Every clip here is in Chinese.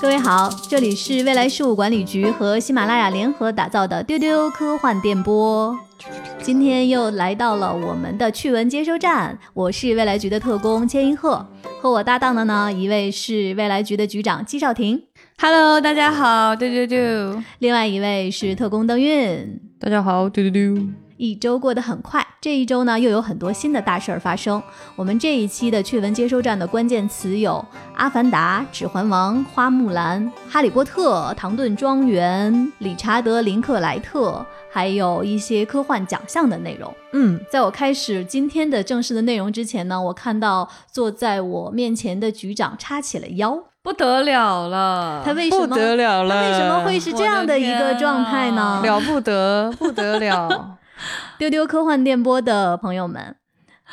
各位好，这里是未来事务管理局和喜马拉雅联合打造的丢丢科幻电波。今天又来到了我们的趣闻接收站，我是未来局的特工千一鹤，和我搭档的呢，一位是未来局的局长姬少廷，Hello，大家好，丢丢丢，另外一位是特工邓韵，大家好，丢丢丢。一周过得很快，这一周呢又有很多新的大事儿发生。我们这一期的趣闻接收站的关键词有《阿凡达》《指环王》《花木兰》《哈利波特》《唐顿庄园》《理查德·林克莱特》，还有一些科幻奖项的内容。嗯，在我开始今天的正式的内容之前呢，我看到坐在我面前的局长叉起了腰，不得了了。他为什么不得了了？他为什么会是这样的一个状态呢？了不得，不得了。丢丢科幻电波的朋友们，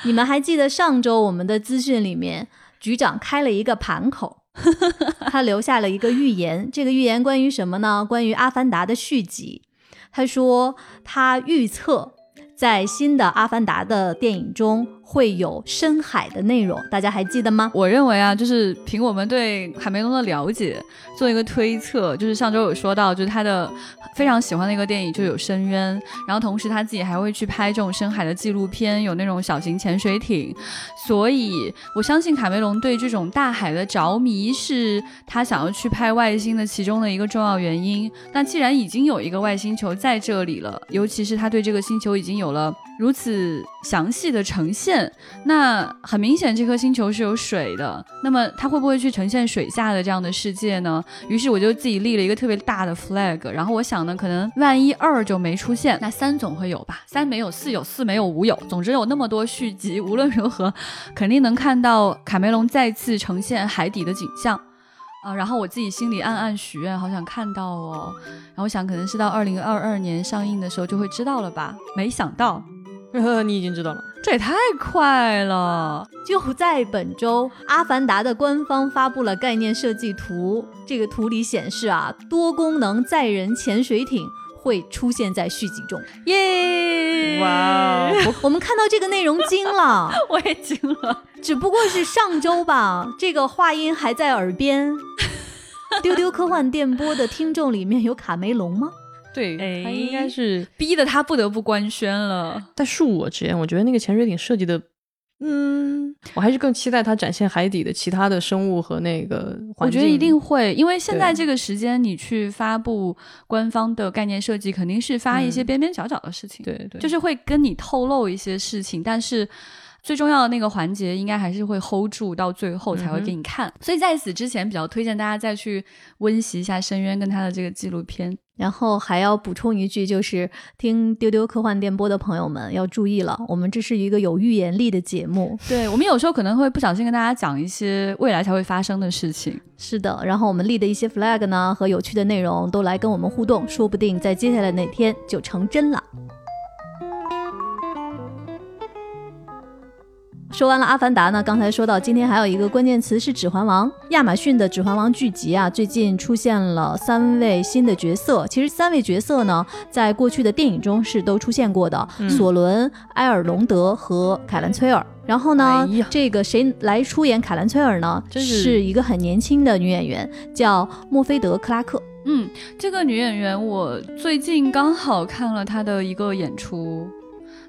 你们还记得上周我们的资讯里面，局长开了一个盘口，他留下了一个预言。这个预言关于什么呢？关于《阿凡达》的续集。他说他预测。在新的《阿凡达》的电影中会有深海的内容，大家还记得吗？我认为啊，就是凭我们对海梅隆的了解，做一个推测，就是上周有说到，就是他的非常喜欢的一个电影就有《深渊》，然后同时他自己还会去拍这种深海的纪录片，有那种小型潜水艇，所以我相信卡梅隆对这种大海的着迷是他想要去拍外星的其中的一个重要原因。那既然已经有一个外星球在这里了，尤其是他对这个星球已经。有了如此详细的呈现，那很明显这颗星球是有水的。那么它会不会去呈现水下的这样的世界呢？于是我就自己立了一个特别大的 flag。然后我想呢，可能万一二就没出现，那三总会有吧？三没有，四有，四没有，五有。总之有那么多续集，无论如何，肯定能看到卡梅隆再次呈现海底的景象。啊，然后我自己心里暗暗许愿，好想看到哦。然后想可能是到二零二二年上映的时候就会知道了吧？没想到，你已经知道了，这也太快了！就在本周，《阿凡达》的官方发布了概念设计图，这个图里显示啊，多功能载人潜水艇。会出现在续集中，耶！哇，我们看到这个内容惊了，我也惊了。只不过是上周吧，这个话音还在耳边。丢丢科幻电波的听众里面有卡梅隆吗？对，他应该是逼得他不得不官宣了。但恕我直言，我觉得那个潜水艇设计的。嗯，我还是更期待它展现海底的其他的生物和那个环境。我觉得一定会，因为现在这个时间你去发布官方的概念设计，肯定是发一些边边角角的事情。对对，就是会跟你透露一些事情，但是最重要的那个环节应该还是会 hold 住到最后才会给你看。所以在此之前，比较推荐大家再去温习一下《深渊》跟他的这个纪录片。然后还要补充一句，就是听丢丢科幻电波的朋友们要注意了，我们这是一个有预言力的节目。对我们有时候可能会不小心跟大家讲一些未来才会发生的事情。是的，然后我们立的一些 flag 呢和有趣的内容都来跟我们互动，说不定在接下来哪天就成真了。说完了《阿凡达》呢，刚才说到今天还有一个关键词是《指环王》。亚马逊的《指环王》剧集啊，最近出现了三位新的角色。其实三位角色呢，在过去的电影中是都出现过的：索伦、埃尔隆德和凯兰崔尔。然后呢，这个谁来出演凯兰崔尔呢？是一个很年轻的女演员，叫墨菲德克拉克。嗯，这个女演员我最近刚好看了她的一个演出。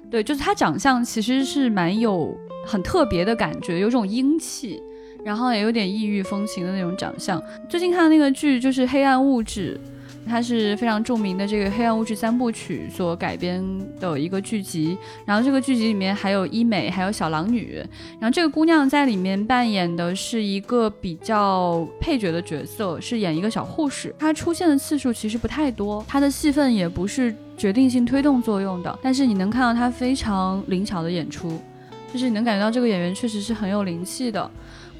对，就是她长相其实是蛮有很特别的感觉，有种英气，然后也有点异域风情的那种长相。最近看的那个剧就是《黑暗物质》，它是非常著名的这个《黑暗物质》三部曲所改编的一个剧集。然后这个剧集里面还有伊美，还有小狼女。然后这个姑娘在里面扮演的是一个比较配角的角色，是演一个小护士。她出现的次数其实不太多，她的戏份也不是。决定性推动作用的，但是你能看到他非常灵巧的演出，就是你能感觉到这个演员确实是很有灵气的。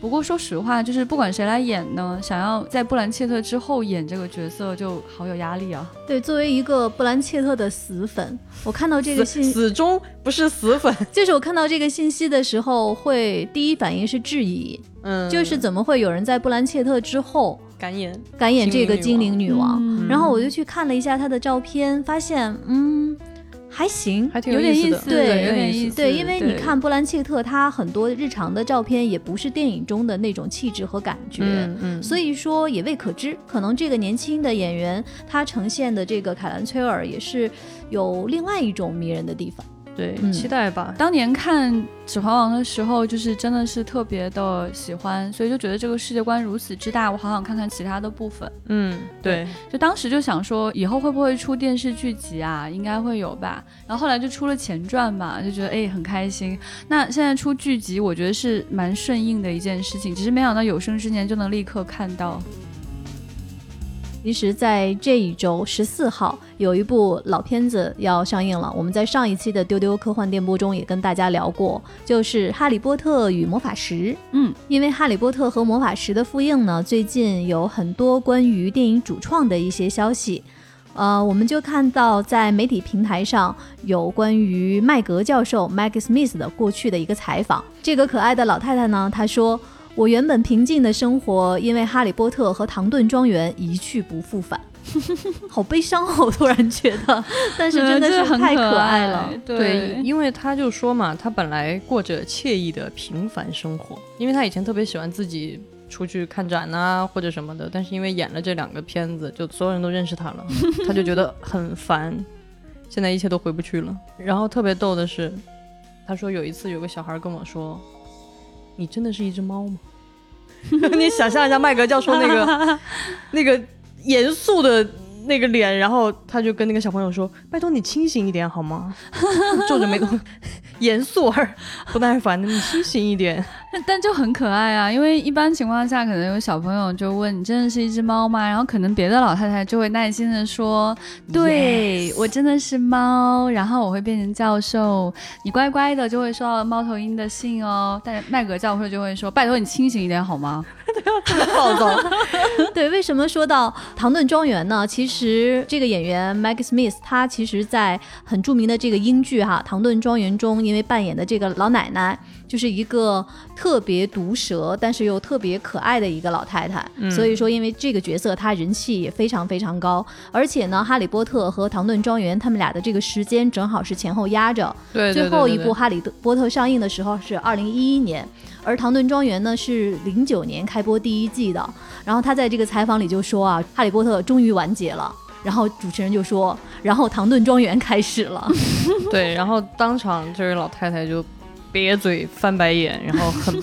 不过说实话，就是不管谁来演呢，想要在布兰切特之后演这个角色就好有压力啊。对，作为一个布兰切特的死粉，我看到这个信死忠不是死粉，就是我看到这个信息的时候，会第一反应是质疑，嗯，就是怎么会有人在布兰切特之后。敢演敢演这个精灵女王，然后我就去看了一下她的照片，发现嗯。还行，还挺有点意思，对有点意思。对，因为你看布兰切特他很多日常的照片也不是电影中的那种气质和感觉，嗯嗯，所以说也未可知，可能这个年轻的演员他呈现的这个凯兰崔尔也是有另外一种迷人的地方。对，嗯期待吧。当年看《指环王》的时候，就是真的是特别的喜欢，所以就觉得这个世界观如此之大，我好想看看其他的部分。嗯，对，就当时就想说，以后会不会出电视剧集啊？应该会有吧。然后后来就出了前传嘛，就觉得哎很开心。那现在出剧集，我觉得是蛮顺应的一件事情，只是没想到有生之年就能立刻看到。其实，在这一周十四号有一部老片子要上映了。我们在上一期的丢丢科幻电波中也跟大家聊过，就是《哈利波特与魔法石》。嗯，因为《哈利波特和魔法石》的复映呢，最近有很多关于电影主创的一些消息。呃，我们就看到在媒体平台上有关于麦格教授 Maggie Smith 的过去的一个采访。这个可爱的老太太呢，她说。我原本平静的生活，因为哈利波特和唐顿庄园一去不复返，好悲伤哦！我突然觉得，但是真的是太可爱了。对，因为他就说嘛，他本来过着惬意的平凡生活，因为他以前特别喜欢自己出去看展呐、或者什么的，但是因为演了这两个片子，就所有人都认识他了，他就觉得很烦。现在一切都回不去了。然后特别逗的是，他说有一次有个小孩跟我说：“你真的是一只猫吗？” 你想象一下麦格教授那个 那个严肃的那个脸，然后他就跟那个小朋友说：“拜托你清醒一点好吗？”皱着眉头，严肃而不耐烦的，你清醒一点。但但就很可爱啊，因为一般情况下，可能有小朋友就问你真的是一只猫吗？然后可能别的老太太就会耐心的说，对我真的是猫，然后我会变成教授，你乖乖的就会收到猫头鹰的信哦。但是麦格教授就会说，拜托你清醒一点好吗？暴躁。对，为什么说到唐顿庄园呢？其实这个演员 Maggie Smith，她其实在很著名的这个英剧哈《唐顿庄园》中，因为扮演的这个老奶奶，就是一个特别毒舌，但是又特别可爱的一个老太太。所以说，因为这个角色，她人气也非常非常高。而且呢，《哈利波特》和《唐顿庄园》他们俩的这个时间正好是前后压着。对最后一部《哈利波特》上映的时候是二零一一年，而《唐顿庄园》呢是零九年开播第一季的。然后他在这个采访里就说啊，《哈利波特》终于完结了。然后主持人就说，然后《唐顿庄园》开始了。对，然后当场这位老太太就瘪嘴翻白眼，然后很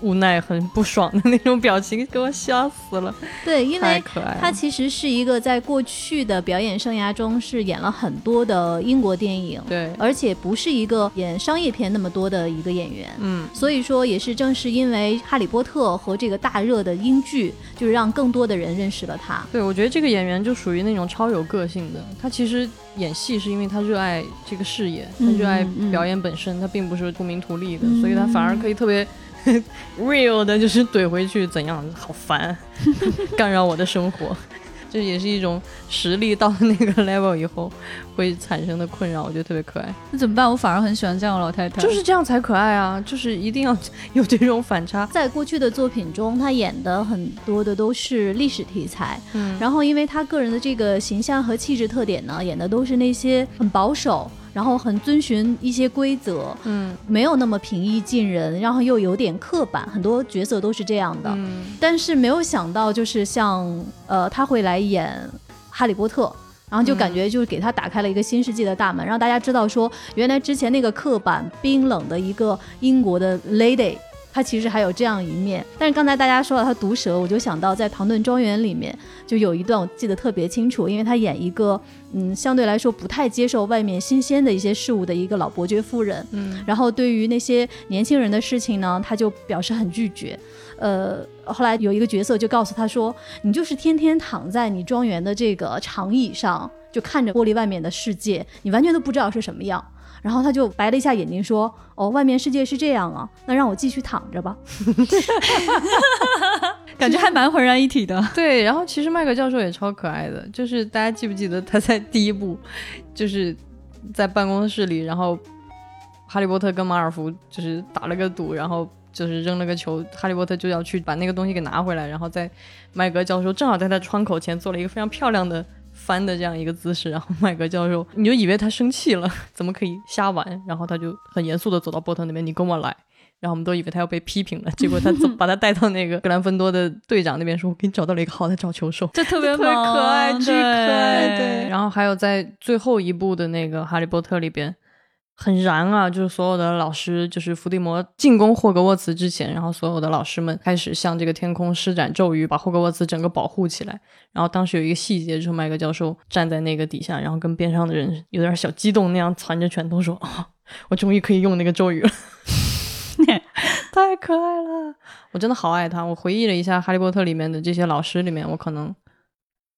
无奈、很不爽的那种表情，给我笑死了。对，因为。他其实是一个在过去的表演生涯中是演了很多的英国电影，对，而且不是一个演商业片那么多的一个演员。嗯，所以说，也是正是因为《哈利波特》和这个大热的英剧，就是让更多的人认识了他。对，我觉得这个演员就属于那种超有个性的。他其实演戏是因为他热爱这个事业，他热爱表演本身，他并不是图名图利的，所以他反而可以特别 real 的，就是怼回去怎样，好烦，干扰我的生活。这也是一种实力到了那个 level 以后会产生的困扰，我觉得特别可爱。那怎么办？我反而很喜欢这样的老太太，就是这样才可爱啊！就是一定要 有这种反差。在过去的作品中，她演的很多的都是历史题材，嗯，然后因为她个人的这个形象和气质特点呢，演的都是那些很保守，然后很遵循一些规则，嗯没有那么平易近人，然后又有点刻板，很多角色都是这样的。嗯但是没有想到，就是像呃，他会来演哈利波特。然后就感觉就是给他打开了一个新世纪的大门，让大家知道说，原来之前那个刻板冰冷的一个英国的 lady，她其实还有这样一面。但是刚才大家说到他毒舌，我就想到在《唐顿庄园》里面就有一段我记得特别清楚，因为他演一个嗯相对来说不太接受外面新鲜的一些事物的一个老伯爵夫人，嗯然后对于那些年轻人的事情呢，他就表示很拒绝。呃，后来有一个角色就告诉他说：“你就是天天躺在你庄园的这个长椅上，就看着玻璃外面的世界，你完全都不知道是什么样。”然后他就白了一下眼睛说：“哦，外面世界是这样啊，那让我继续躺着吧。感觉还蛮浑然一体的。对，然后其实麦克教授也超可爱的，就是大家记不记得他在第一部，就是在办公室里，然后哈利波特跟马尔福就是打了个赌，然后就是扔了个球，哈利波特就要去把那个东西给拿回来，然后在麦格教授正好在他窗口前做了一个非常漂亮的翻的这样一个姿势，然后麦格教授你就以为他生气了，怎么可以瞎玩？然后他就很严肃的走到波特那边，你跟我来。然后我们都以为他要被批评了，结果他走 把他带到那个格兰芬多的队长那边说：“我给你找到了一个好的找球手，这特别特别可爱，巨可爱。”对对，然后还有在最后一部的那个《哈利波特》里边。很燃啊！就是所有的老师，就是伏地魔进攻霍格沃茨之前，然后所有的老师们开始向这个天空施展咒语，把霍格沃茨整个保护起来。然后当时有一个细节，就是麦格教授站在那个底下，然后跟边上的人有点小激动那样，攒着拳头说：“啊，我终于可以用那个咒语了。”太可爱了，我真的好爱他。我回忆了一下《哈利波特》里面的这些老师里面，我可能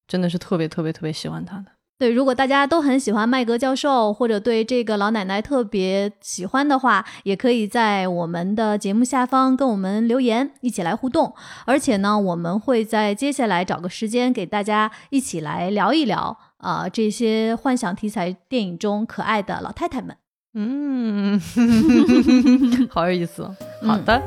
真的是特别特别特别喜欢他的。对，如果大家都很喜欢麦格教授，或者对这个老奶奶特别喜欢的话，也可以在我们的节目下方跟我们留言，一起来互动。而且呢，我们会在接下来找个时间给大家一起来聊一聊啊、这些幻想题材电影中可爱的老太太们。嗯，好有意思哦。好的，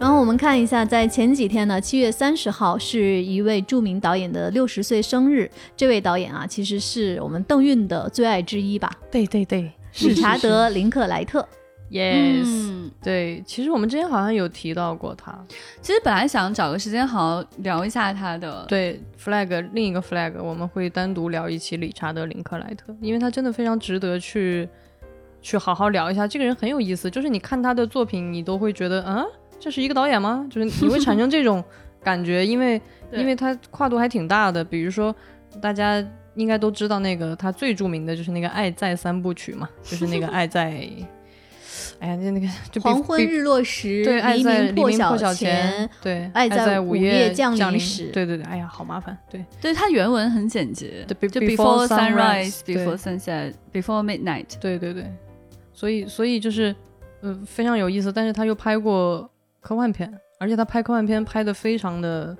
然后我们看一下，在前几天呢，七月三十号是一位著名导演的六十岁生日。这位导演啊，其实是我们邓韵的最爱之一吧，对对对，理查德·林克莱特。，yes，、嗯，对，其实我们之前好像有提到过他。其实本来想找个时间好好聊一下他的，对，flag 另一个 flag，我们会单独聊一期理查德·林克莱特，因为他真的非常值得去去好好聊一下。这个人很有意思，就是你看他的作品，你都会觉得，啊，这是一个导演吗？就是你会产生这种感觉，因为因为他跨度还挺大的。比如说，大家应该都知道那个他最著名的就是那个《爱在三部曲》嘛，就是那个《爱在》，哎呀，那那个就黄昏日落时，对，爱在黎明破晓前，对，爱在午夜降降临时对对对，哎呀，好麻烦，对对他原文很简洁，对就 before sunrise, before sunset, before midnight。对对对，所以所以就是呃非常有意思，但是他又拍过科幻片，而且他拍科幻片拍的非常的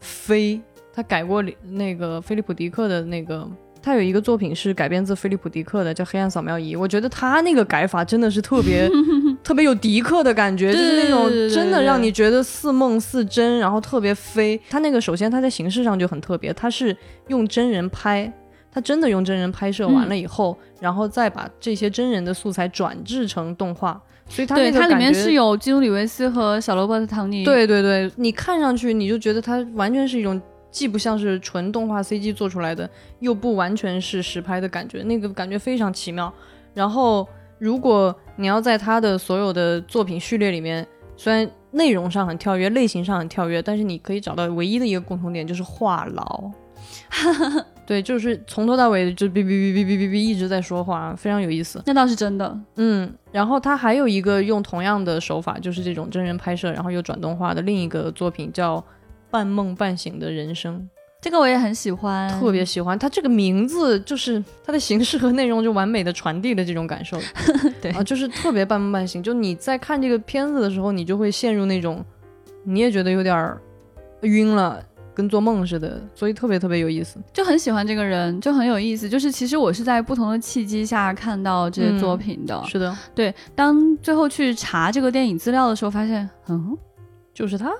飞，他改过那个菲利普迪克的那个。他有一个作品是改编自菲利普迪克的，叫《黑暗扫描仪》。我觉得他那个改法真的是特别 特别有迪克的感觉，就是那种真的让你觉得似梦似真，然后特别飞。他那个首先他在形式上就很特别，他是用真人拍，他真的用真人拍摄完了以后，然后再把这些真人的素材转制成动画，所以它里面是有基努里维斯和小罗伯特唐尼。对对对，你看上去你就觉得它完全是一种既不像是纯动画 CG 做出来的，又不完全是实拍的感觉，那个感觉非常奇妙。然后，如果你要在他的所有的作品序列里面，虽然内容上很跳跃，类型上很跳跃，但是你可以找到唯一的一个共同点，就是话痨。对，就是从头到尾就哔哔哔哔哔哔哔一直在说话，非常有意思。那倒是真的。嗯，然后他还有一个用同样的手法，就是这种真人拍摄，然后又转动画的另一个作品叫《半梦半醒的人生》，这个我也很喜欢，特别喜欢。它这个名字就是它的形式和内容就完美的传递了这种感受，对啊，就是特别半梦半醒。就你在看这个片子的时候，你就会陷入那种你也觉得有点儿晕了。跟做梦似的，所以特别特别有意思。就很喜欢这个人，就很有意思。就是其实我是在不同的契机下看到这些作品的。是的，对，当最后去查这个电影资料的时候，发现，嗯，就是他，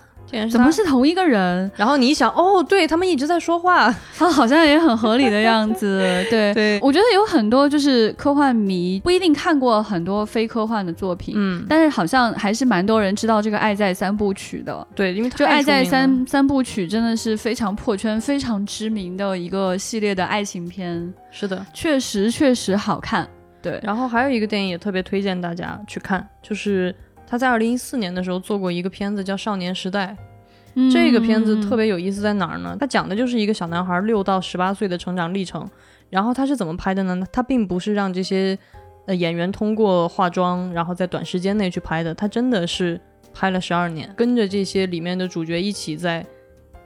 怎么？是同一个人？然后你一想，哦，对他们一直在说话。他好像也很合理的样子。对，对，我觉得有很多就是科幻迷不一定看过很多非科幻的作品，嗯，但是好像还是蛮多人知道这个《爱在三部曲》的。对，因为就《爱在三三部曲》真的是非常破圈、非常知名的一个系列的爱情片，是的。确实确实好看。对，然后还有一个电影也特别推荐大家去看，就是他在二零一四年的时候做过一个片子叫《少年时代》。这个片子特别有意思在哪儿呢？它讲的就是一个小男孩六到十八岁的成长历程。然后他是怎么拍的呢？他并不是让这些呃演员通过化妆，然后在短时间内去拍的。他真的是拍了十二年，跟着这些里面的主角一起在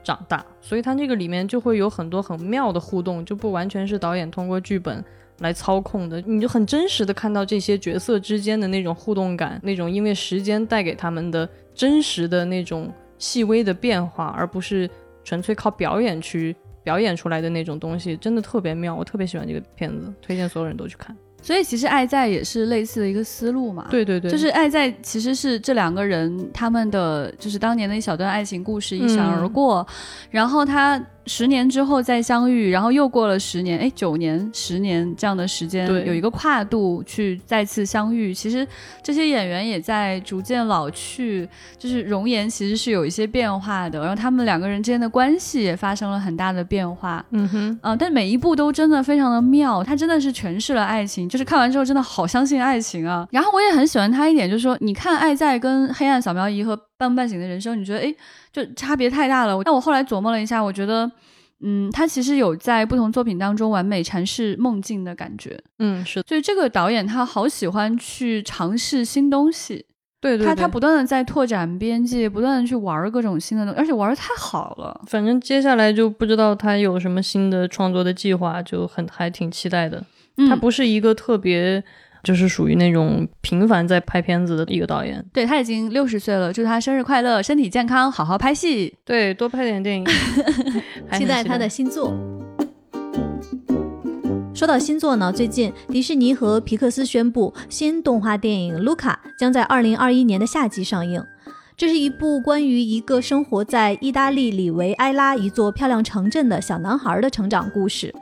长大。所以他这个里面就会有很多很妙的互动，就不完全是导演通过剧本来操控的，你就很真实的看到这些角色之间的那种互动感，那种因为时间带给他们的真实的那种细微的变化，而不是纯粹靠表演去表演出来的那种东西，真的特别妙。我特别喜欢这个片子，推荐所有人都去看。所以其实《爱在》也是类似的一个思路嘛。对对对，就是《爱在》其实是这两个人他们的就是当年的一小段爱情故事一闪而过，然后他。十年之后再相遇，然后又过了十年，哎，九年、十年这样的时间，有一个跨度去再次相遇。其实这些演员也在逐渐老去，就是容颜其实是有一些变化的，然后他们两个人之间的关系也发生了很大的变化。嗯哼，啊，但每一步都真的非常的妙，他真的是诠释了爱情，就是看完之后真的好相信爱情啊。然后我也很喜欢他一点，就是说，你看《爱在》跟《黑暗扫描仪》和《半梦半醒的人生》，你觉得哎？就差别太大了。但我后来琢磨了一下，我觉得，嗯，他其实有在不同作品当中完美阐释梦境的感觉。嗯，是。所以这个导演他好喜欢去尝试新东西。对对。他他不断的在拓展边界，不断的去玩各种新的东西，而且玩的太好了。反正接下来就不知道他有什么新的创作的计划，就很还挺期待的。他不是一个特别。就是属于那种频繁在拍片子的一个导演，对他已经六十岁了，祝他生日快乐，身体健康，好好拍戏，对，多拍点电影，期待他的新作。说到新作呢，最近迪士尼和皮克斯宣布，新动画电影《卢卡》将在二零二一年的夏季上映。这是一部关于一个生活在意大利里维埃拉一座漂亮城镇的小男孩的成长故事。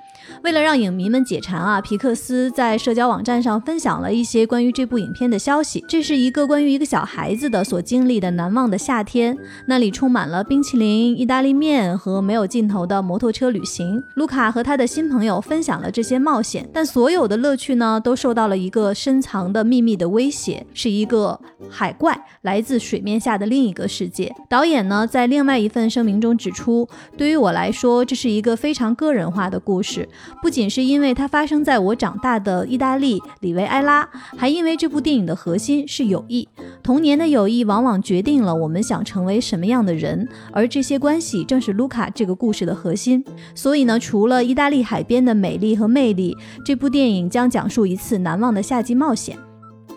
为了让影迷们解馋啊，皮克斯在社交网站上分享了一些关于这部影片的消息。这是一个关于一个小孩子的所经历的难忘的夏天，那里充满了冰淇淋、意大利面和没有尽头的摩托车旅行。卢卡和他的新朋友分享了这些冒险，但所有的乐趣呢，都受到了一个深藏的秘密的威胁，是一个海怪来自水面下的另一个世界。导演呢，在另外一份声明中指出，对于我来说，这是一个非常个人化的故事。不仅是因为它发生在我长大的意大利里维埃拉，还因为这部电影的核心是友谊。童年的友谊往往决定了我们想成为什么样的人，而这些关系正是卢卡这个故事的核心。所以呢，除了意大利海边的美丽和魅力，这部电影将讲述一次难忘的夏季冒险。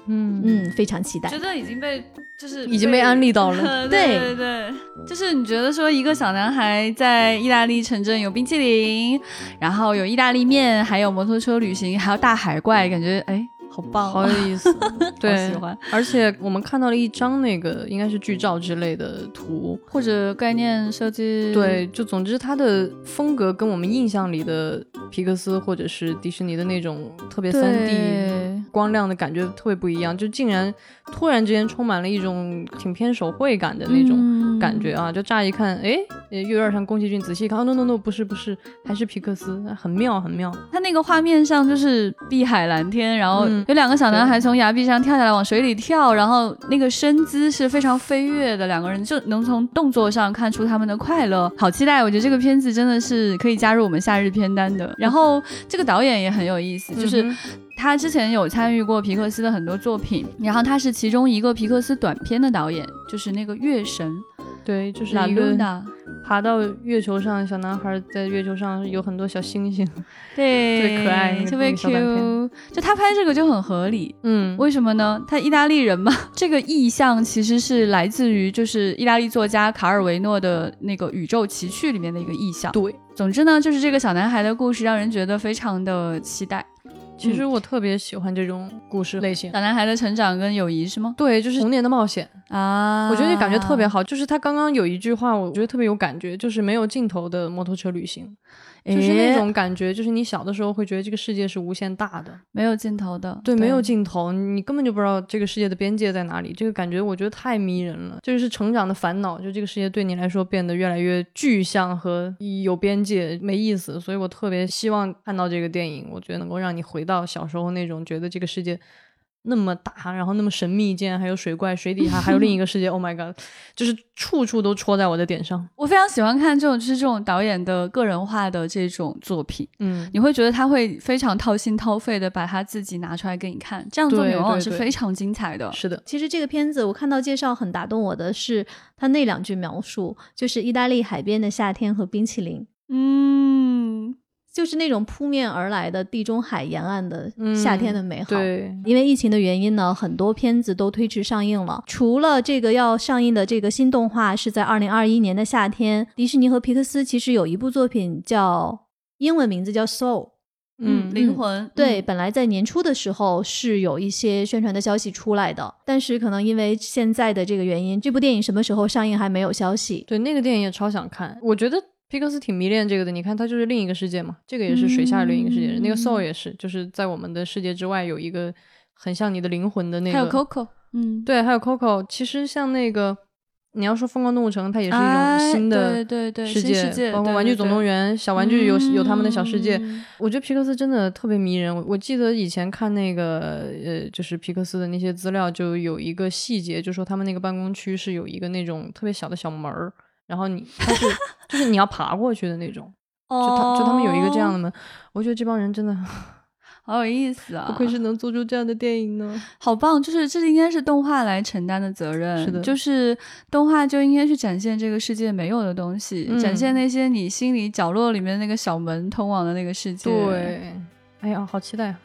嗯嗯，非常期待。觉得已经被。就是已经被安利到了，对对对，就是你觉得说一个小男孩在意大利城镇有冰淇淋，然后有意大利面，还有摩托车旅行，还有大海怪，感觉哎。好棒，好有意思，对，喜欢。而且我们看到了一张那个应该是剧照之类的图，或者概念设计。对，就总之它的风格跟我们印象里的皮克斯或者是迪士尼的那种特别三 D 光亮的感觉特别不一样，就竟然突然之间充满了一种挺偏手绘感的那种感觉啊！就乍一看，哎，又有点像宫崎骏，仔细看、哦，no no no，不是不是，还是皮克斯，很妙很妙。他那个画面上就是碧海蓝天，然后。有两个小男孩从崖壁上跳下来往水里跳，然后那个身姿是非常飞跃的，两个人就能从动作上看出他们的快乐，好期待！我觉得这个片子真的是可以加入我们夏日片单的。然后这个导演也很有意思，就是他之前有参与过皮克斯的很多作品，然后他是其中一个皮克斯短片的导演，就是那个月神。对，就是一个爬到月球上，小男孩在月球上有很多小星星，对，特别可爱，特别 Q。就他拍这个就很合理，嗯，为什么呢？他意大利人嘛，这个意象其实是来自于就是意大利作家卡尔维诺的那个《宇宙奇趣》里面的一个意象。对，总之呢，就是这个小男孩的故事让人觉得非常的期待。其实我特别喜欢这种故事类型，小男孩的成长跟友谊是吗？对，就是童年的冒险啊！我觉得感觉特别好。就是他刚刚有一句话，我觉得特别有感觉，就是没有尽头的摩托车旅行。就是那种感觉，就是你小的时候会觉得这个世界是无限大的，没有尽头的。对，没有尽头，你根本就不知道这个世界的边界在哪里。这个感觉我觉得太迷人了，就是成长的烦恼，就这个世界对你来说变得越来越具象和有边界，没意思。所以我特别希望看到这个电影，我觉得能够让你回到小时候那种觉得这个世界。那么大，然后那么神秘，竟然还有水怪，水底下还有另一个世界。Oh my god，就是处处都戳在我的点上。我非常喜欢看这种，就是这种导演的个人化的这种作品。嗯，你会觉得他会非常掏心掏肺的把他自己拿出来给你看，这样作品往往是非常精彩的。是的，其实这个片子我看到介绍很打动我的是他那两句描述，就是意大利海边的夏天和冰淇淋。嗯。就是那种扑面而来的地中海沿岸的夏天的美好。对，因为疫情的原因呢，很多片子都推迟上映了。除了这个要上映的这个新动画是在二零二一年的夏天，迪士尼和皮克斯其实有一部作品叫英文名字叫《Soul》，嗯，灵魂对，嗯本来在年初的时候是有一些宣传的消息出来的，但是可能因为现在的这个原因，这部电影什么时候上映还没有消息。对，那个电影也超想看。我觉得皮克斯挺迷恋这个的，你看，它就是另一个世界嘛，这个也是水下的另一个世界。那个 Soul 也是，就是在我们的世界之外有一个很像你的灵魂的那个。还有 Coco，嗯，对，还有 Coco。其实像那个，你要说疯狂动物城，它也是一哎种新的对对对世界包括玩具总动对员，小玩具有有他们的小世界。嗯我觉得皮克斯真的特别迷人。我我记得以前看那个呃，就是皮克斯的那些资料，就有一个细节，就说他们那个办公区是有一个那种特别小的小门儿，然后你它是就是你要爬过去的那种，就他就他们有一个这样的哦，门。我觉得这帮人真的 好有意思啊！不愧是能做出这样的电影呢。好棒，就是这应该是动画来承担的责任，是的就是动画就应该去展现这个世界没有的东西，嗯展现那些你心里角落里面那个小门通往的那个世界。，对，哎呀，好期待啊！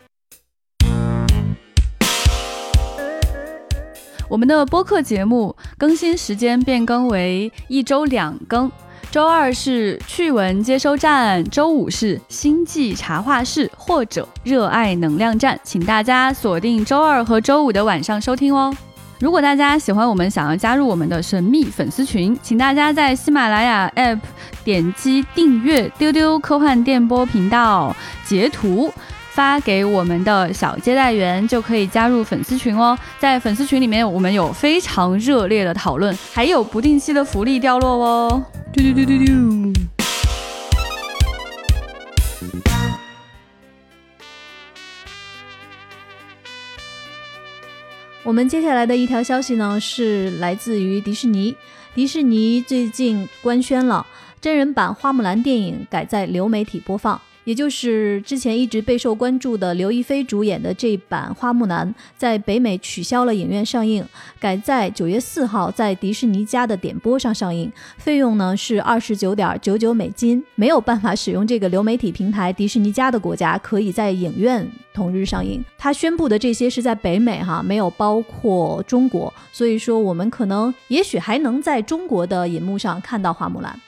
我们的播客节目更新时间变更为一周两更。周二是趣闻接收站，周五是星际茶话室或者热爱能量站，请大家锁定周二和周五的晚上收听哦。如果大家喜欢我们，想要加入我们的神秘粉丝群，请大家在喜马拉雅 App 点击订阅“丢丢科幻电波”频道，截图发给我们的小接待员，就可以加入粉丝群哦。在粉丝群里面，我们有非常热烈的讨论，还有不定期的福利掉落哦。嘟嘟嘟嘟嘟。我们接下来的一条消息呢，是来自于迪士尼。迪士尼最近官宣了真人版《花木兰》电影改在流媒体播放，也就是之前一直备受关注的刘亦菲主演的这版《花木兰》，在北美取消了影院上映，改在九月四号在迪士尼家的点播上上映，费用呢是二十九点九九美金。没有办法使用这个流媒体平台迪士尼家的国家，可以在影院同日上映。他宣布的这些是在北美哈，没有包括中国，所以说我们可能也许还能在中国的银幕上看到花木兰。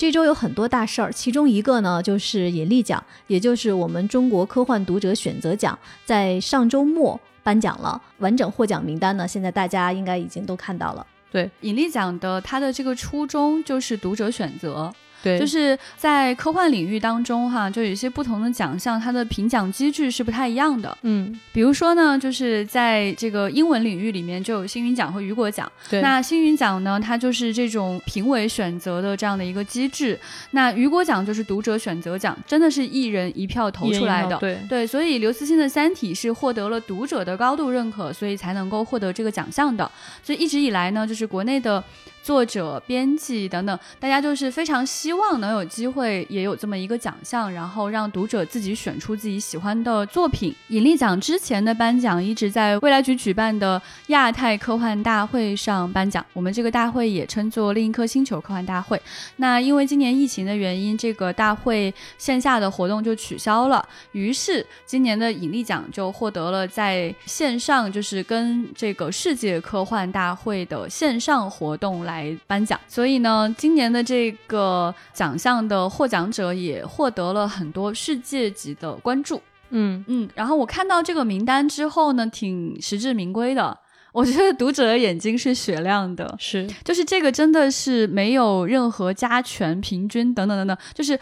这周有很多大事儿，其中一个呢就是引力奖，也就是我们中国科幻读者选择奖，在上周末颁奖了。完整获奖名单呢，现在大家应该已经都看到了。对引力奖的它的这个初衷就是读者选择，对，就是在科幻领域当中哈，就有一些不同的奖项，它的评奖机制是不太一样的。嗯，比如说呢，就是在这个英文领域里面就有星云奖和雨果奖。对，那星云奖呢，它就是这种评委选择的这样的一个机制。那雨果奖就是读者选择奖，真的是一人一票投出来的。对，对，所以刘慈欣的《三体》是获得了读者的高度认可，所以才能够获得这个奖项的。所以一直以来呢，就是国内的作者、编辑等等，大家就是非常希希望能有机会也有这么一个奖项，然后让读者自己选出自己喜欢的作品。引力奖之前的颁奖一直在未来局举办的亚太科幻大会上颁奖，我们这个大会也称作另一颗星球科幻大会。那因为今年疫情的原因，这个大会线下的活动就取消了，于是今年的引力奖就获得了在线上，就是跟这个世界科幻大会的线上活动来颁奖。所以呢，今年的这个奖项的获奖者也获得了很多世界级的关注。嗯，嗯，然后我看到这个名单之后呢，挺实至名归的。我觉得读者的眼睛是雪亮的，是就是这个真的是没有任何加权、平均等等等等，就是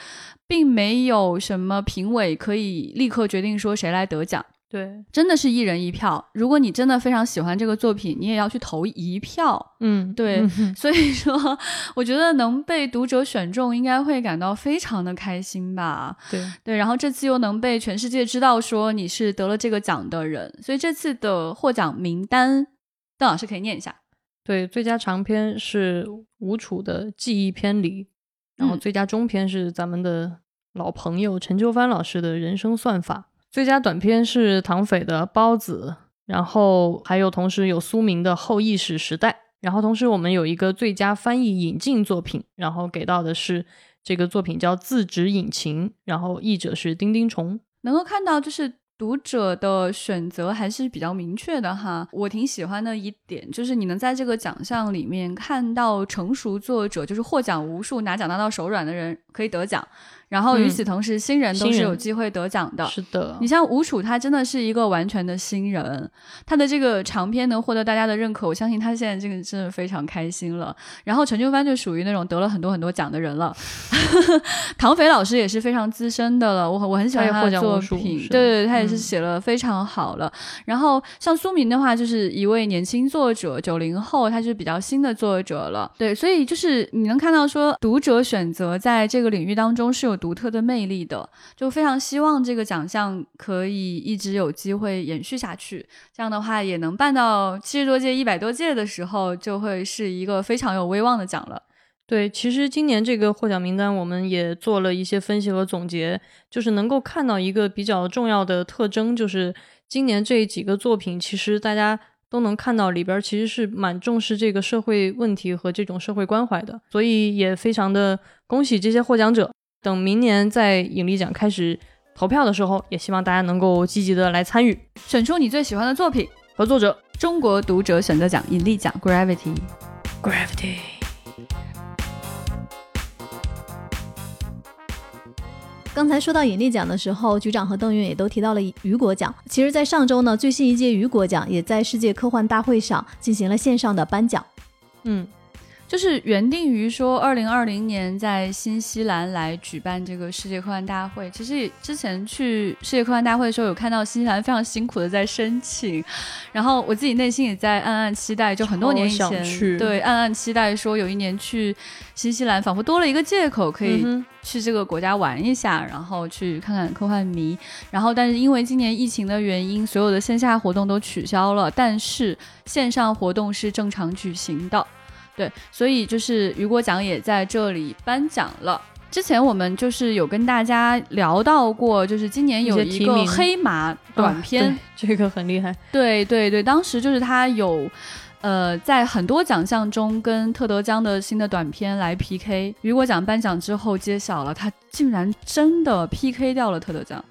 并没有什么评委可以立刻决定说谁来得奖，对，真的是一人一票。如果你真的非常喜欢这个作品，你也要去投一票。嗯，对嗯 所以说，我觉得能被读者选中，应该会感到非常的开心吧。对，对，然后这次又能被全世界知道说你是得了这个奖的人，所以这次的获奖名单，邓老师可以念一下。对，最佳长篇是吴楚的《记忆偏离》，然后嗯最佳中篇是咱们的老朋友陈秋帆老师的《人生算法》，最佳短片是唐斐的《包子》，然后还有同时有苏明的《后意识时代》，然后同时我们有一个最佳翻译引进作品，然后给到的是这个作品叫《自指引擎》，然后译者是丁丁虫。能够看到，就是读者的选择还是比较明确的哈。我挺喜欢的一点就是你能在这个奖项里面看到成熟作者，就是获奖无数、拿奖拿到手软的人可以得奖，然后与嗯此同时，新人都是有机会得奖的。是的你，像吴楚，他真的是一个完全的新人，他的这个长篇能获得大家的认可，我相信他现在这个真的非常开心了。然后陈秋帆就属于那种得了很多很多奖的人了，唐斐老师也是非常资深的了，我我很喜欢他的作品，对对，对他也是嗯写了非常好了。然后像苏明的话，就是一位年轻作者，九零后，他是比较新的作者了，对，所以就是你能看到说读者选择在这个领域当中是有独特的魅力的，就非常希望这个奖项可以一直有机会延续下去。这样的话，也能办到七十多届、一百多届的时候，就会是一个非常有威望的奖了。对，其实今年这个获奖名单我们也做了一些分析和总结，就是能够看到一个比较重要的特征，就是今年这几个作品，其实大家都能看到里边其实是蛮重视这个社会问题和这种社会关怀的，所以也非常的恭喜这些获奖者。等明年在引力奖开始投票的时候，也希望大家能够积极的来参与。选出你最喜欢的作品，和作者中国读者选择奖引力奖 Gravity。Gravity。刚才说到引力奖的时候，局长和邓云也都提到了雨果奖。其实，在上周呢，最新一届雨果奖也在世界科幻大会上进行了线上的颁奖。嗯，就是原定于说，二零二零年在新西兰来举办这个世界科幻大会。其实也之前去世界科幻大会的时候，有看到新西兰非常辛苦的在申请，然后我自己内心也在暗暗期待，就很多年以前，去对，暗暗期待说有一年去新西兰，仿佛多了一个借口可以嗯去这个国家玩一下，然后去看看科幻迷。然后，但是因为今年疫情的原因，所有的线下活动都取消了，但是线上活动是正常举行的。对，所以就是雨果奖也在这里颁奖了。之前我们就是有跟大家聊到过，就是今年有一个黑马短片，这个很厉害。对对对，当时就是他有，呃，在很多奖项中跟特德·江的新的短片来 PK。雨果奖颁奖之后揭晓了，他竟然真的 PK 掉了特德·江。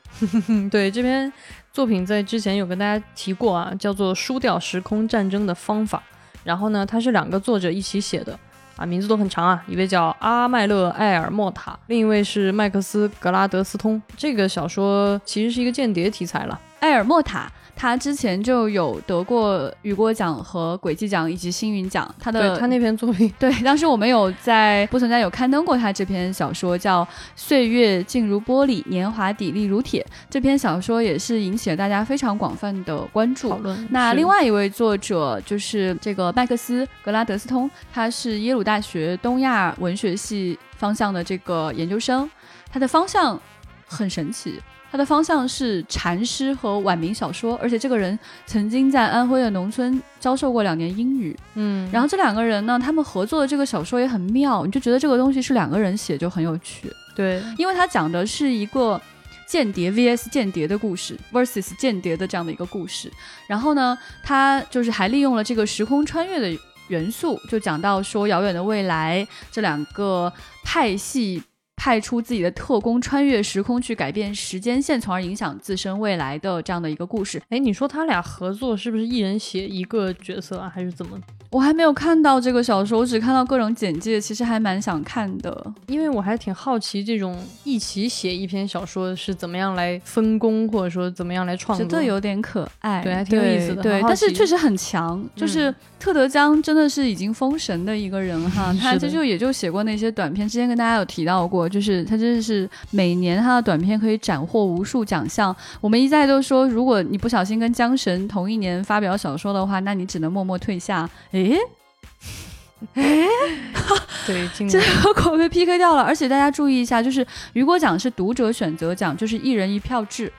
嗯，对，这篇作品在之前有跟大家提过啊，叫做《输掉时空战争的方法》。然后呢，它是两个作者一起写的啊，名字都很长啊，一位叫阿麦勒·埃尔莫塔，另一位是麦克斯·格拉德斯通。这个小说其实是一个间谍题材了。埃尔莫塔，他之前就有得过雨果奖和轨迹奖以及星云奖。他的对他那篇作品，对，当时我们有在不存在有刊登过他这篇小说，叫《岁月静如玻璃，年华砥砺如铁》。这篇小说也是引起了大家非常广泛的关注讨。论。那另外一位作者就是这个麦克斯·格拉德斯通，他是耶鲁大学东亚文学系方向的这个研究生，他的方向很神奇。他的方向是禅师和晚明小说，而且这个人曾经在安徽的农村教授过两年英语。嗯，然后这两个人呢，他们合作的这个小说也很妙，你就觉得这个东西是两个人写就很有趣。对，因为他讲的是一个间谍 vs 间谍的故事，versus 间谍的这样的一个故事。然后呢，他就是还利用了这个时空穿越的元素，就讲到说遥远的未来，这两个派系。派出自己的特工穿越时空去改变时间线，从而影响自身未来的这样的一个故事。哎，你说他俩合作是不是一人写一个角色啊，还是怎么？我还没有看到这个小说，我只看到各种简介，其实还蛮想看的。因为我还挺好奇，这种一起写一篇小说是怎么样来分工，或者说怎么样来创作。觉得有点可爱，对还挺有意思的对，但是确实很强，就是特德·江真的是已经封神的一个人哈，他这就也就写过那些短片，之前跟大家有提到过，就是他真的是每年他的短片可以斩获无数奖项。我们一再都说，如果你不小心跟江神同一年发表小说的话，那你只能默默退下。诶，对，今这年个果被 PK 掉了，而且大家注意一下，就是雨果奖是读者选择奖，就是一人一票制。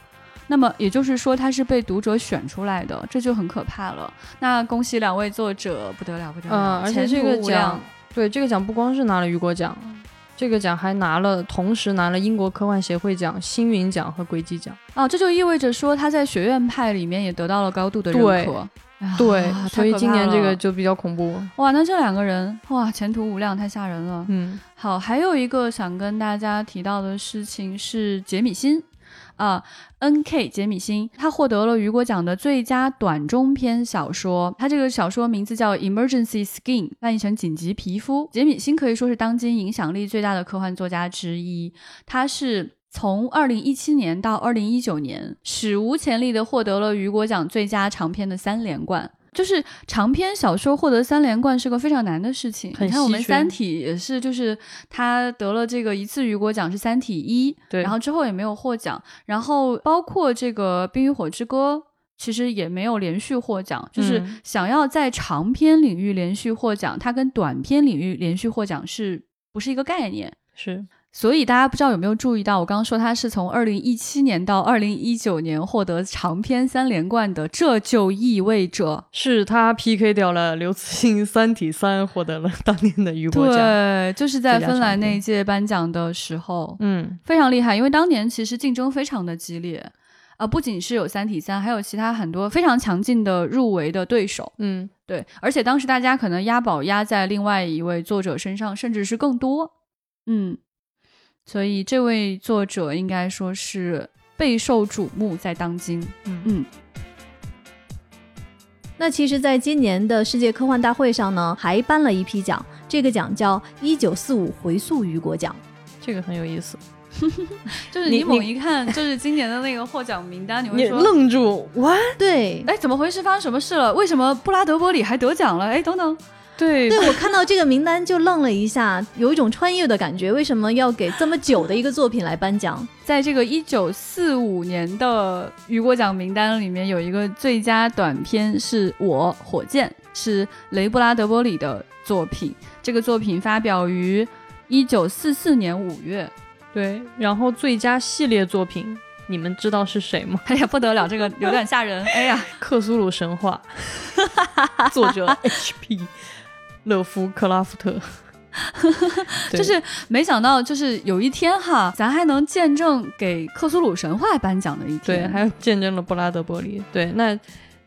那么也就是说，他是被读者选出来的，这就很可怕了。那恭喜两位作者，不得了，不得了！嗯，而且前这个途无量奖，对这个奖不光是拿了雨果奖，这个奖还拿了，同时拿了英国科幻协会奖、星云奖和轨迹奖。啊，这就意味着说他在学院派里面也得到了高度的认可。啊对，太所以今年这个就比较恐怖。哇，那这两个人哇，前途无量，太吓人了。嗯，好，还有一个想跟大家提到的事情是杰米辛。啊，N.K. 杰米辛，他获得了雨果奖的最佳短中篇小说。他这个小说名字叫《Emergency Skin》，翻译成紧急皮肤。杰米辛可以说是当今影响力最大的科幻作家之一。他是从二零一七年到二零一九年，史无前例的获得了雨果奖最佳长篇的三连冠。就是长篇小说获得三连冠是个非常难的事情。你看我们《三体》也是，就是他得了这个一次雨果奖是《三体一》，对然后之后也没有获奖，然后包括这个《冰与火之歌》。其实也没有连续获奖，就是嗯想要在长篇领域连续获奖，它跟短篇领域连续获奖是不是一个概念？是所以大家不知道有没有注意到，我刚刚说他是从二零一七年到二零一九年获得长篇三连冠的，这就意味着是他 PK 掉了刘慈欣《三体三》，获得了当年的雨果奖。对，就是在芬兰那一届颁奖的时候，嗯，非常厉害，因为当年其实竞争非常的激烈。啊、不仅是有《三体三》，还有其他很多非常强劲的入围的对手。嗯，对，而且当时大家可能押宝押在另外一位作者身上，甚至是更多。嗯，所以这位作者应该说是备受瞩目，在当今。嗯嗯，那其实，在今年的世界科幻大会上呢，还颁了一批奖，这个奖叫“一九四五回溯雨果奖这个很有意思。就是你你猛一看，就是今年的那个获奖名单，你你会说。愣住哇？”。对，哎，怎么回事？发生什么事了？为什么布拉德伯里还得奖了？哎，等等，对对我看到这个名单就愣了一下，有一种穿越的感觉。为什么要给这么久的一个作品来颁奖？在这个一九四五年的雨果奖名单里面，有一个最佳短片是我火箭，是雷布拉德波里的作品。这个作品发表于一九四四年五月。对，然后最佳系列作品，你们知道是谁吗？哎呀，不得了，这个有点吓人。哎呀，克苏鲁神话，作者 H.P. 勒夫克拉夫特。对就是没想到，就是有一天哈，咱还能见证给克苏鲁神话颁奖的一天对，还有见证了布拉德伯里。对，那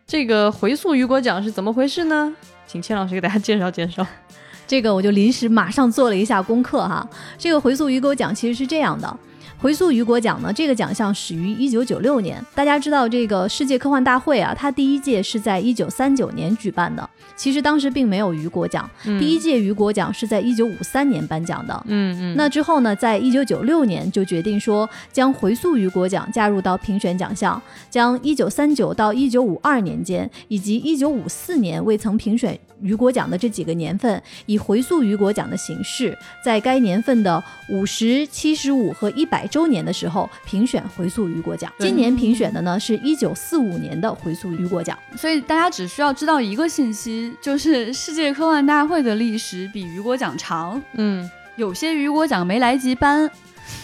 这个回溯雨果奖是怎么回事呢？请千老师给大家介绍介绍。这个我就临时马上做了一下功课哈。这个回溯雨果奖其实是这样的。回溯雨果奖呢，这个奖项始于一九九六年。大家知道，这个世界科幻大会啊，它第一届是在一九三九年举办的。其实当时并没有雨果奖，第一届雨果奖是在一九五三年颁奖的。嗯嗯，那之后呢，在一九九六年就决定说将回溯雨果奖加入到评选奖项，将一九三九到一九五二年间以及一九五四年未曾评选雨果奖的这几个年份，以回溯雨果奖的形式，在该年份的五十、七十五和一百周年的时候评选回溯雨果奖。今年评选的呢是一九四五年的回溯雨果奖。所以大家只需要知道一个信息，就是世界科幻大会的历史比雨果奖长。嗯有些雨果奖没来及颁。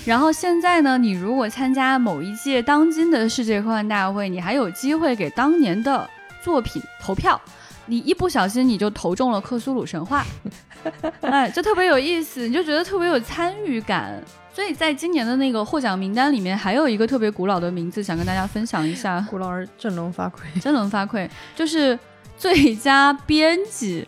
然后现在呢，你如果参加某一届当今的世界科幻大会，你还有机会给当年的作品投票。你一不小心你就投中了克苏鲁神话，哎，就特别有意思，你就觉得特别有参与感。所以在今年的那个获奖名单里面，还有一个特别古老的名字，想跟大家分享一下。古老而振聋发聩。振聋发聩，就是最佳编辑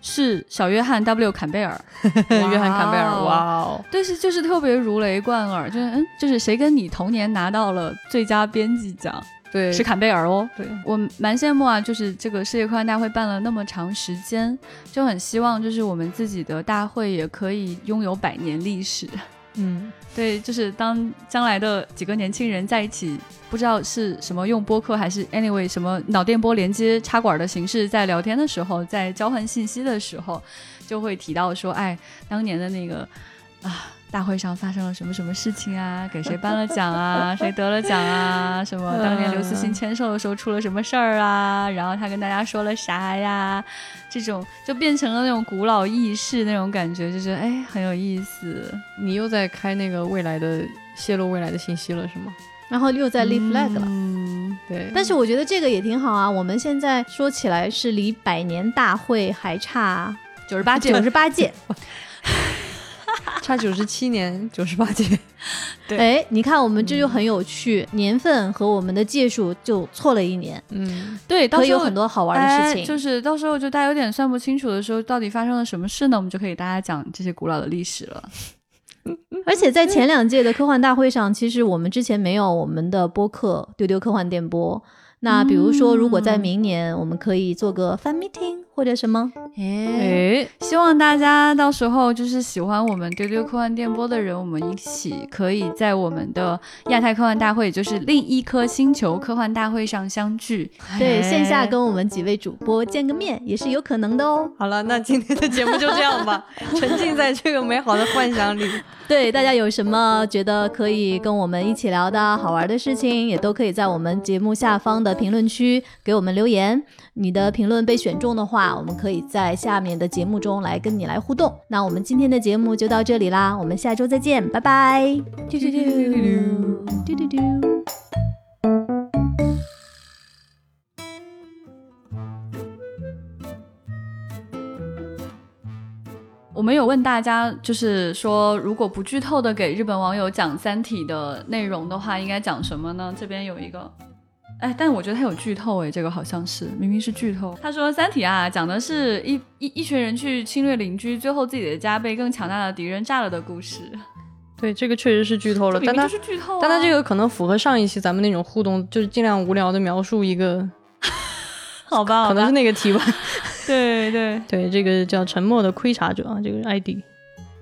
是小约翰 W 坎贝尔，约翰坎贝尔，哇哇哦，对，是就是特别如雷贯耳，就是嗯，就是谁跟你同年拿到了最佳编辑奖，对，是坎贝尔哦。对，我蛮羡慕啊，就是这个世界科幻大会办了那么长时间，就很希望就是我们自己的大会也可以拥有百年历史。嗯，对，就是当将来的几个年轻人在一起，不知道是什么用播客还是 anyway 什么脑电波连接插管的形式，在聊天的时候，在交换信息的时候，就会提到说，哎，当年的那个啊。大会上发生了什么什么事情啊？给谁颁了奖啊？谁得了奖啊？什么？当年刘慈欣签售的时候出了什么事儿啊？然后他跟大家说了啥呀？这种就变成了那种古老轶事那种感觉，就是哎很有意思。你又在开那个未来的泄露未来的信息了是吗？然后又在立 flag 了。嗯，对，但是我觉得这个也挺好啊。我们现在说起来是离百年大会还差九十八届，九十八届。差九十七年，九十八届，对哎，你看我们这就很有趣，年份和我们的届数就错了一年，嗯，对，到可以有很多好玩的事情。哎就是到时候就大家有点算不清楚的时候，到底发生了什么事呢？我们就可以大家讲这些古老的历史了。而且在前两届的科幻大会上，其实我们之前没有我们的播客丢丢科幻电波。那比如说，如果在明年，我们可以做个 fan meeting 或者什么，哎，希望大家到时候就是喜欢我们丢丢科幻电波的人，我们一起可以在我们的亚太科幻大会，也就是另一颗星球科幻大会上相聚。对，线下跟我们几位主播见个面也是有可能的哦。好了，那今天的节目就这样吧，沉浸在这个美好的幻想里。对，大家有什么觉得可以跟我们一起聊的好玩的事情，也都可以在我们节目下方的评论区给我们留言。你的评论被选中的话，我们可以在下面的节目中来跟你来互动。那我们今天的节目就到这里啦，我们下周再见，拜拜。嘟嘟嘟嘟嘟嘟。我们有问大家，就是说，如果不剧透的给日本网友讲《三体》的内容的话，应该讲什么呢？这边有一个，哎，但我觉得他有剧透，哎，这个好像是明明是剧透。他说，《三体》啊，讲的是一一一群人去侵略邻居，最后自己的家被更强大的敌人炸了的故事。对，这个确实是剧透了，但它是剧透，但他这个可能符合上一期咱们那种互动，就是尽量无聊的描述一个，好吧，可能是那个题吧。对对对，这个叫沉默的窥察者啊，这个 ID。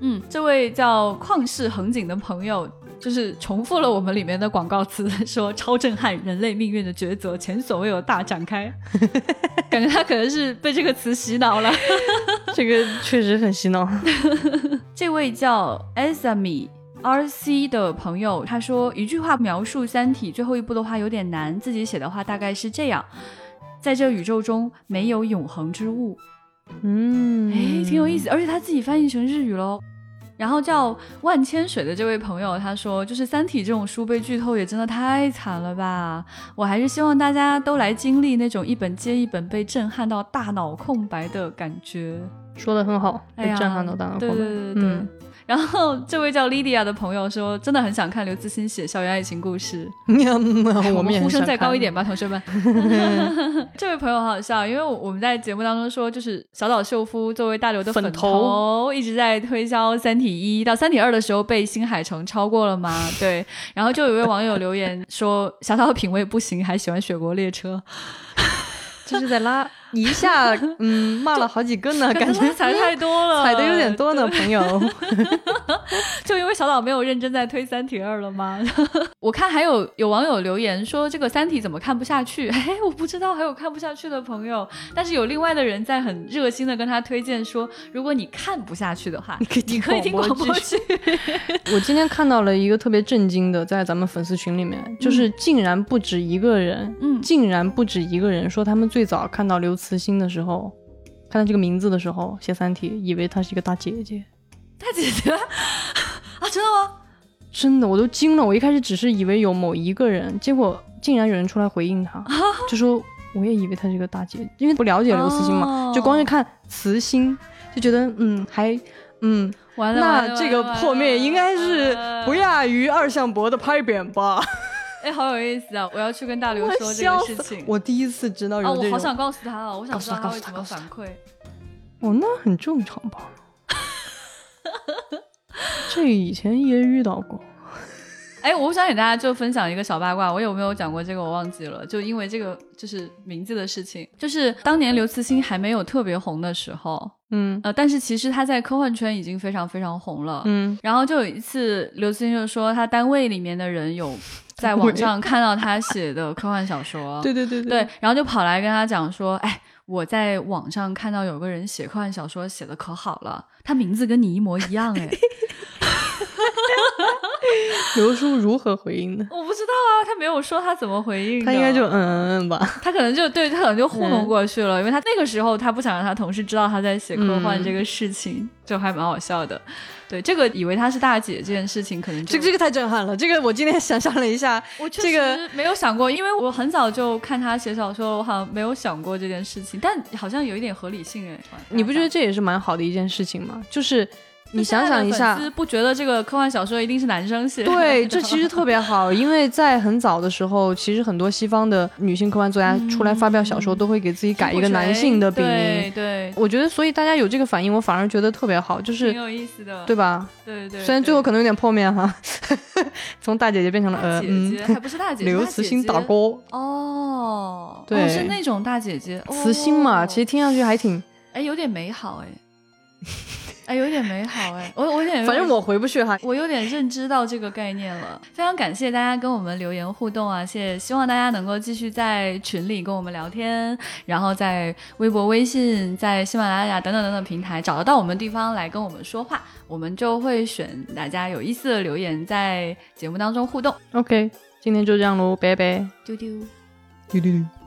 嗯，这位叫旷世恒景的朋友，就是重复了我们里面的广告词，说超震撼，人类命运的抉择，前所未有大展开。感觉他可能是被这个词洗脑了，这个确实很洗脑。这位叫 Asami RC 的朋友，他说一句话描述《三体》最后一部的话有点难，自己写的话大概是这样。在这宇宙中没有永恒之物，嗯，哎，挺有意思，而且他自己翻译成日语喽。然后叫万千水的这位朋友，他说，就是《三体》这种书被剧透也真的太惨了吧。我还是希望大家都来经历那种一本接一本被震撼到大脑空白的感觉。说的很好，被震撼到大脑空白，嗯。然后这位叫 Lydia 的朋友说，真的很想看刘慈欣写校园爱情故事。我们呼声再高一点吧，同学们。这位朋友很好笑，因为我们在节目当中说，就是小岛秀夫作为大刘的粉头，一直在推销《三体一》到《三体二》的时候被新海诚超过了吗？对。然后就有位网友留言说，小岛的品味不行，还喜欢《雪国列车》。这是在拉。一下，嗯，骂了好几个呢，感觉踩太多了，踩的有点多呢，朋友。就因为小岛没有认真在推《三体二》了吗？我看还有有网友留言说这个《三体》怎么看不下去？哎，我不知道还有看不下去的朋友，但是有另外的人在很热心的跟他推荐说，如果你看不下去的话，你可以听广播剧。我今天看到了一个特别震惊的，在咱们粉丝群里面，就是竟然不止一个人，嗯，竟然不止一个人说他们最早看到刘。慈心的时候，看到这个名字的时候，写《三体》，以为她是一个大姐姐，大姐姐 啊，真的吗？真的，我都惊了。我一开始只是以为有某一个人，结果竟然有人出来回应她，就说我也以为她是一个大姐，因为不了解刘慈欣嘛，就光是看慈心就觉得嗯还嗯，完了，那这个破灭应该是不亚于二向箔的拍扁吧。哎，好有意思啊！我要去跟大刘说这个事情。我第一次知道有这我好想告诉他啊！我想知道他会怎么反馈。哦，那很正常吧？这以前也遇到过。哎，我想给大家就分享一个小八卦，我有没有讲过这个？我忘记了。就因为这个，就是名字的事情，就是当年刘慈欣还没有特别红的时候，嗯呃，但是其实他在科幻圈已经非常非常红了，嗯。然后就有一次，刘慈欣就说他单位里面的人有。在网上看到他写的科幻小说，对对对对，然后就跑来跟他讲说，哎，我在网上看到有个人写科幻小说写的可好了，他名字跟你一模一样，哎。刘叔如何回应的？我不知道啊，他没有说他怎么回应。他应该就嗯嗯嗯吧。他可能就对他可能就糊弄过去了，因为他那个时候他不想让他同事知道他在写科幻这个事情，就还蛮好笑的。对这个以为他是大姐这件事情，可能这这个太震撼了。这个我今天想象了一下，我这个没有想过，因为我很早就看他写小说，我好像没有想过这件事情，但好像有一点合理性哎。你不觉得这也是蛮好的一件事情吗？就是。你想想一下，不觉得这个科幻小说一定是男生写的？对，这其实特别好，因为在很早的时候，其实很多西方的女性科幻作家出来发表小说，都会给自己改一个男性的笔名。对对，我觉得，所以大家有这个反应，我反而觉得特别好，就是挺有意思的，对吧？对对。虽然最后可能有点破灭哈，从大姐姐变成了呃，姐姐还不是大姐姐，刘慈欣大哥哦，对，是那种大姐姐，慈心嘛，其实听上去还挺，哎，有点美好哎。哎，有点美好哎，我我有点，反正我回不去哈，我有点认知到这个概念了。非常感谢大家跟我们留言互动啊，谢谢，希望大家能够继续在群里跟我们聊天，然后在微博、微信、在喜马拉雅等等等等平台找得到我们地方来跟我们说话，我们就会选大家有意思的留言在节目当中互动。OK，今天就这样喽，拜拜，丢丢，丢丢丢。